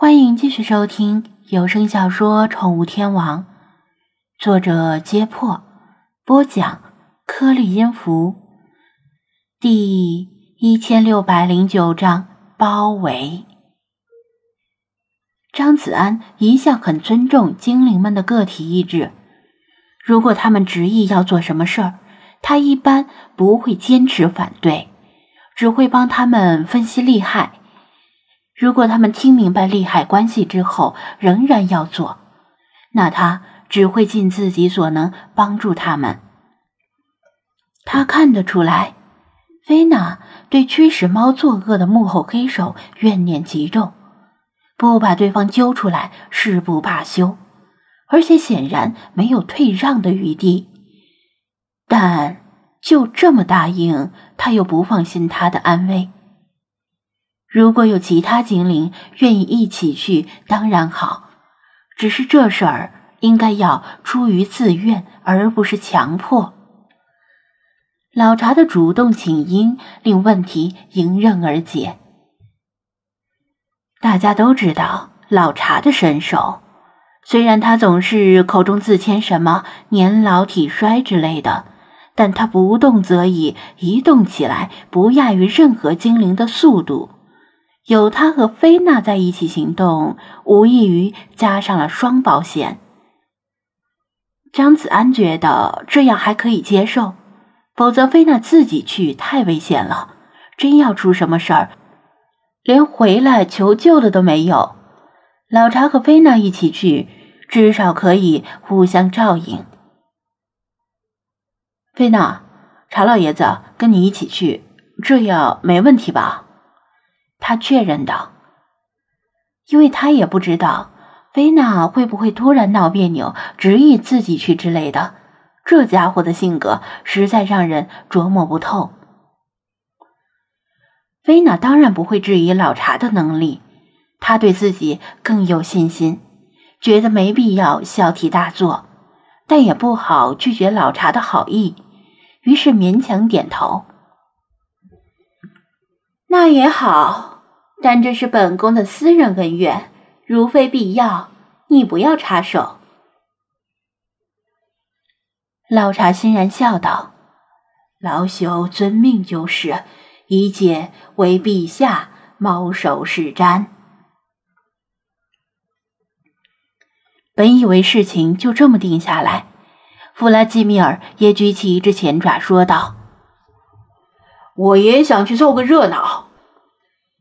欢迎继续收听有声小说《宠物天王》，作者：揭破，播讲：颗粒音符，第一千六百零九章包围。张子安一向很尊重精灵们的个体意志，如果他们执意要做什么事儿，他一般不会坚持反对，只会帮他们分析利害。如果他们听明白利害关系之后仍然要做，那他只会尽自己所能帮助他们。他看得出来，菲娜对驱使猫作恶的幕后黑手怨念极重，不把对方揪出来誓不罢休，而且显然没有退让的余地。但就这么答应，他又不放心他的安危。如果有其他精灵愿意一起去，当然好。只是这事儿应该要出于自愿，而不是强迫。老茶的主动请缨令问题迎刃而解。大家都知道老茶的身手，虽然他总是口中自谦什么年老体衰之类的，但他不动则已，一动起来不亚于任何精灵的速度。有他和菲娜在一起行动，无异于加上了双保险。张子安觉得这样还可以接受，否则菲娜自己去太危险了，真要出什么事儿，连回来求救的都没有。老查和菲娜一起去，至少可以互相照应。菲娜，查老爷子跟你一起去，这样没问题吧？他确认道：“因为他也不知道菲娜会不会突然闹别扭，执意自己去之类的。这家伙的性格实在让人琢磨不透。”菲娜当然不会质疑老查的能力，他对自己更有信心，觉得没必要小题大做，但也不好拒绝老查的好意，于是勉强点头。那也好，但这是本宫的私人恩怨，如非必要，你不要插手。老茶欣然笑道：“老朽遵命就是，一切为陛下猫首是瞻。”本以为事情就这么定下来，弗拉基米尔也举起一只前爪说道。我也想去凑个热闹。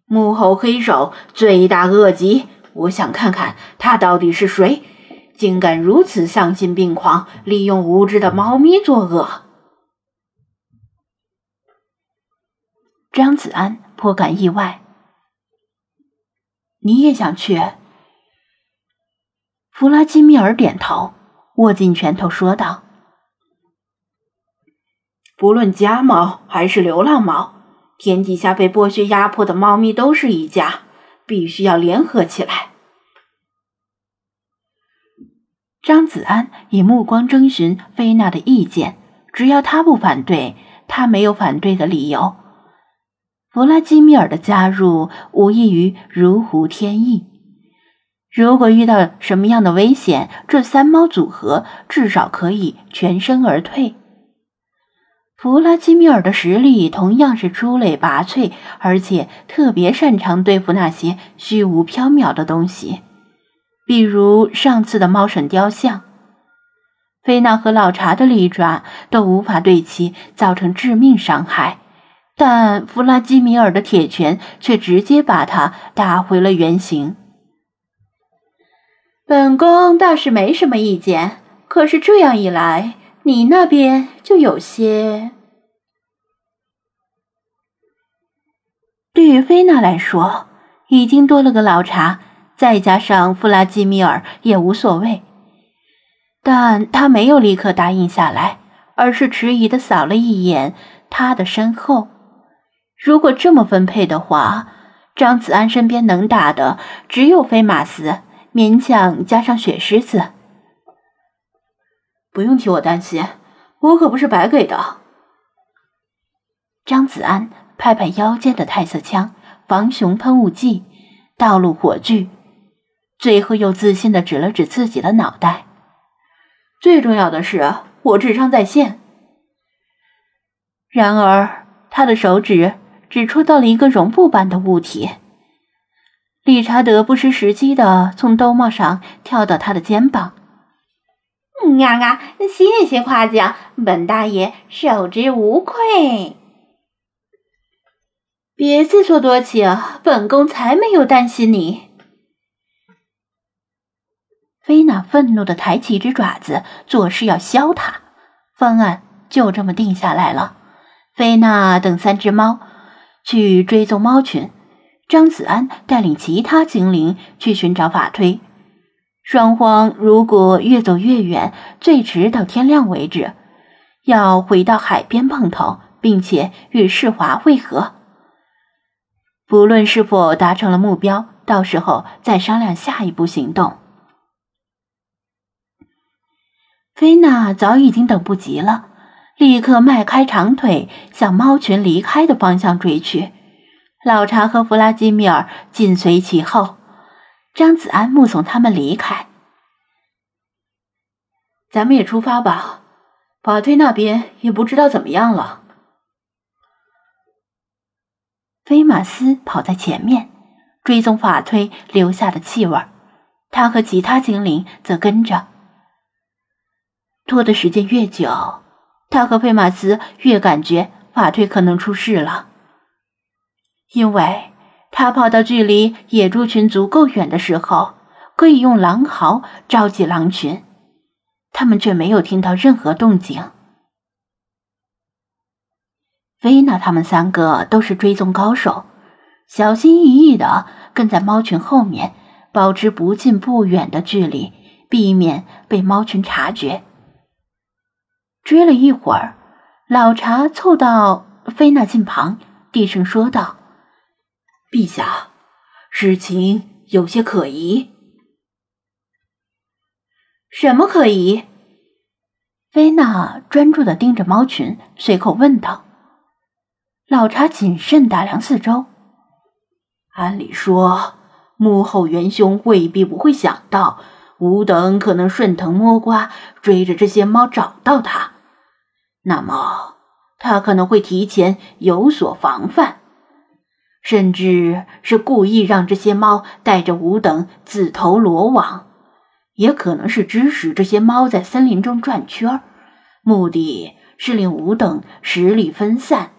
幕后黑手罪大恶极，我想看看他到底是谁，竟敢如此丧心病狂，利用无知的猫咪作恶。张子安颇感意外，你也想去？弗拉基米尔点头，握紧拳头说道。不论家猫还是流浪猫，天底下被剥削压迫的猫咪都是一家，必须要联合起来。张子安以目光征询菲娜的意见，只要他不反对，他没有反对的理由。弗拉基米尔的加入无异于如虎添翼。如果遇到什么样的危险，这三猫组合至少可以全身而退。弗拉基米尔的实力同样是出类拔萃，而且特别擅长对付那些虚无缥缈的东西，比如上次的猫神雕像。菲娜和老查的利爪都无法对其造成致命伤害，但弗拉基米尔的铁拳却直接把他打回了原形。本宫倒是没什么意见，可是这样一来。你那边就有些，对于菲娜来说，已经多了个老茶，再加上弗拉基米尔也无所谓。但他没有立刻答应下来，而是迟疑的扫了一眼他的身后。如果这么分配的话，张子安身边能打的只有菲马斯，勉强加上雪狮子。不用替我担心，我可不是白给的。张子安拍拍腰间的太色枪、防熊喷雾剂，道路火炬，最后又自信的指了指自己的脑袋。最重要的是，我智商在线。然而，他的手指只触到了一个绒布般的物体。理查德不失时机的从兜帽上跳到他的肩膀。啊啊！谢谢夸奖，本大爷受之无愧。别自作多情，本宫才没有担心你。菲娜愤怒的抬起一只爪子，作势要削他。方案就这么定下来了。菲娜等三只猫去追踪猫群，张子安带领其他精灵去寻找法推。双方如果越走越远，最迟到天亮为止，要回到海边碰头，并且与世华会合。不论是否达成了目标，到时候再商量下一步行动。菲娜早已经等不及了。立刻迈开长腿，向猫群离开的方向追去。老查和弗拉基米尔紧随其后。张子安目送他们离开。咱们也出发吧，法推那边也不知道怎么样了。菲马斯跑在前面，追踪法推留下的气味。他和其他精灵则跟着。拖的时间越久。他和费马斯越感觉法推可能出事了，因为他跑到距离野猪群足够远的时候，可以用狼嚎召集狼群，他们却没有听到任何动静。菲娜他们三个都是追踪高手，小心翼翼的跟在猫群后面，保持不近不远的距离，避免被猫群察觉。追了一会儿，老查凑到菲娜近旁，低声说道：“陛下，事情有些可疑。”“什么可疑？”菲娜专注的盯着猫群，随口问道。老查谨慎打量四周。按理说，幕后元凶未必不会想到，吾等可能顺藤摸瓜，追着这些猫找到他。那么，他可能会提前有所防范，甚至是故意让这些猫带着吾等自投罗网，也可能是指使这些猫在森林中转圈目的是令吾等实力分散。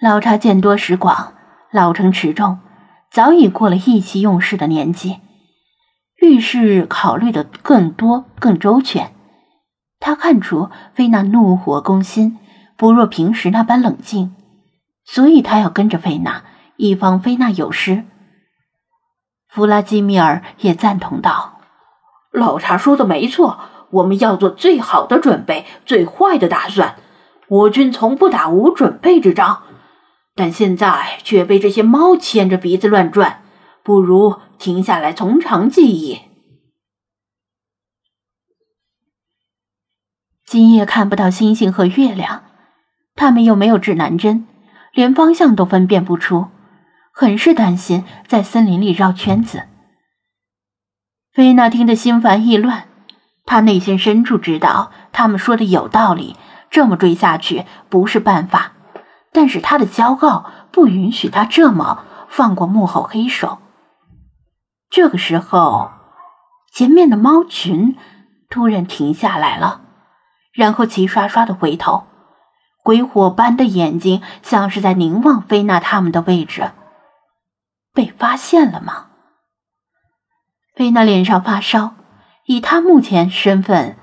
老查见多识广，老成持重，早已过了意气用事的年纪。遇事考虑的更多、更周全。他看出菲娜怒火攻心，不若平时那般冷静，所以他要跟着菲娜，以防菲娜有失。弗拉基米尔也赞同道：“老查说的没错，我们要做最好的准备，最坏的打算。我军从不打无准备之仗，但现在却被这些猫牵着鼻子乱转，不如……”停下来，从长计议。今夜看不到星星和月亮，他们又没有指南针，连方向都分辨不出，很是担心在森林里绕圈子。菲娜听得心烦意乱，她内心深处知道他们说的有道理，这么追下去不是办法。但是她的骄傲不允许她这么放过幕后黑手。这个时候，前面的猫群突然停下来了，然后齐刷刷的回头，鬼火般的眼睛像是在凝望菲娜他们的位置。被发现了吗？菲娜脸上发烧，以她目前身份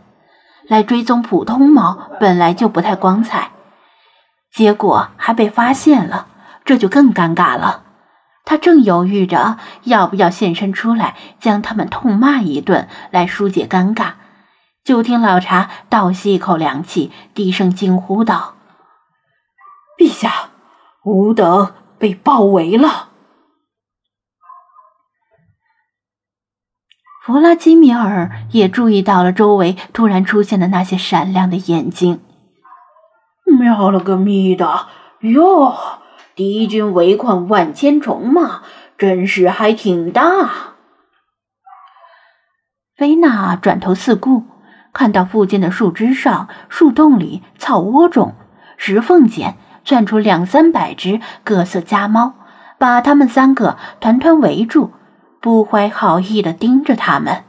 来追踪普通猫本来就不太光彩，结果还被发现了，这就更尴尬了。他正犹豫着要不要现身出来将他们痛骂一顿来疏解尴尬，就听老茶倒吸一口凉气，低声惊呼道：“陛下，吾等被包围了！”弗拉基米尔也注意到了周围突然出现的那些闪亮的眼睛。“喵了个咪的哟！”敌军围困万千重嘛，阵势还挺大。菲娜转头四顾，看到附近的树枝上、树洞里、草窝中、石缝间窜出两三百只各色家猫，把他们三个团团围住，不怀好意地盯着他们。